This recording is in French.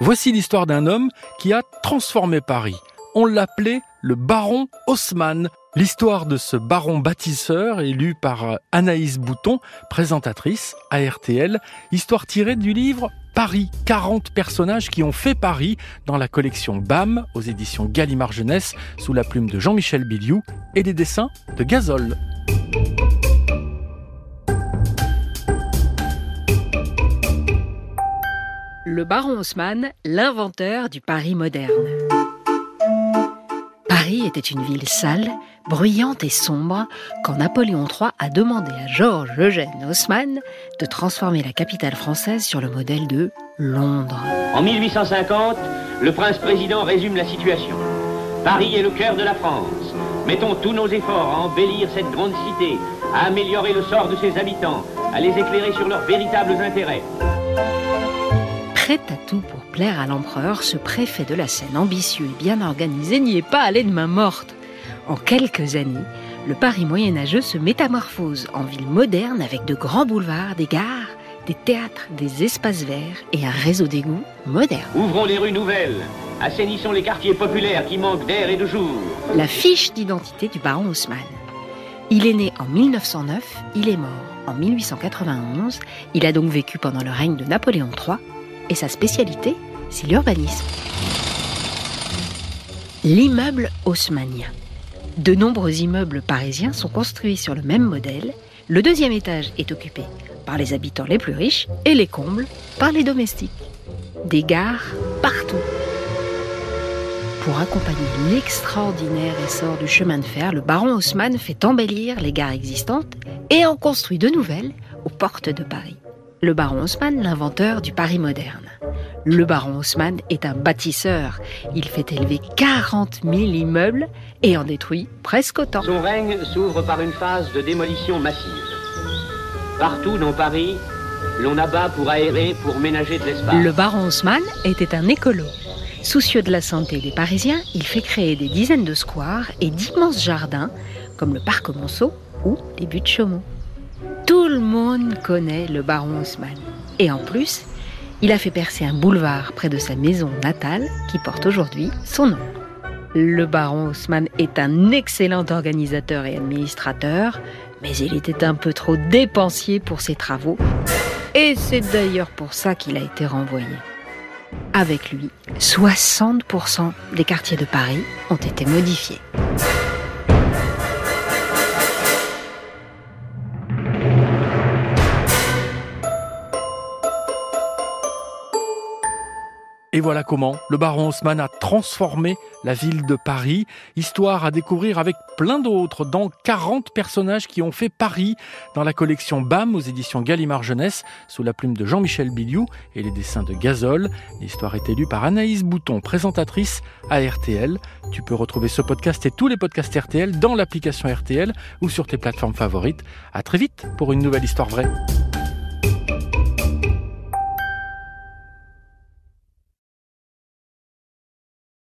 Voici l'histoire d'un homme qui a transformé Paris. On l'appelait le baron Haussmann. L'histoire de ce baron bâtisseur lue par Anaïs Bouton, présentatrice à RTL, histoire tirée du livre Paris, 40 personnages qui ont fait Paris dans la collection BAM aux éditions Gallimard Jeunesse sous la plume de Jean-Michel Biliou et les dessins de Gazole. Le baron Haussmann, l'inventeur du Paris moderne. Paris était une ville sale, bruyante et sombre quand Napoléon III a demandé à Georges Eugène Haussmann de transformer la capitale française sur le modèle de Londres. En 1850, le prince-président résume la situation. Paris est le cœur de la France. Mettons tous nos efforts à embellir cette grande cité, à améliorer le sort de ses habitants, à les éclairer sur leurs véritables intérêts. Prêt à tout pour plaire à l'empereur, ce préfet de la Seine ambitieux et bien organisé n'y est pas allé de main morte. En quelques années, le Paris moyenâgeux se métamorphose en ville moderne avec de grands boulevards, des gares, des théâtres, des espaces verts et un réseau d'égouts moderne. Ouvrons les rues nouvelles, assainissons les quartiers populaires qui manquent d'air et de jour. La fiche d'identité du baron Haussmann. Il est né en 1909, il est mort en 1891, il a donc vécu pendant le règne de Napoléon III et sa spécialité, c'est l'urbanisme. L'immeuble haussmannien. De nombreux immeubles parisiens sont construits sur le même modèle. Le deuxième étage est occupé par les habitants les plus riches et les combles par les domestiques. Des gares partout. Pour accompagner l'extraordinaire essor du chemin de fer, le baron Haussmann fait embellir les gares existantes et en construit de nouvelles aux portes de Paris le baron Haussmann, l'inventeur du Paris moderne. Le baron Haussmann est un bâtisseur. Il fait élever 40 000 immeubles et en détruit presque autant. Son règne s'ouvre par une phase de démolition massive. Partout dans Paris, l'on abat pour aérer, pour ménager de l'espace. Le baron Haussmann était un écolo. Soucieux de la santé des Parisiens, il fait créer des dizaines de squares et d'immenses jardins, comme le parc Monceau ou les buttes Chaumont. Tout le monde connaît le baron Haussmann. Et en plus, il a fait percer un boulevard près de sa maison natale qui porte aujourd'hui son nom. Le baron Haussmann est un excellent organisateur et administrateur, mais il était un peu trop dépensier pour ses travaux. Et c'est d'ailleurs pour ça qu'il a été renvoyé. Avec lui, 60% des quartiers de Paris ont été modifiés. Et voilà comment le baron Haussmann a transformé la ville de Paris. Histoire à découvrir avec plein d'autres dans 40 personnages qui ont fait Paris dans la collection BAM aux éditions Gallimard Jeunesse sous la plume de Jean-Michel Biliou et les dessins de Gazole. L'histoire est élue par Anaïs Bouton, présentatrice à RTL. Tu peux retrouver ce podcast et tous les podcasts RTL dans l'application RTL ou sur tes plateformes favorites. À très vite pour une nouvelle histoire vraie.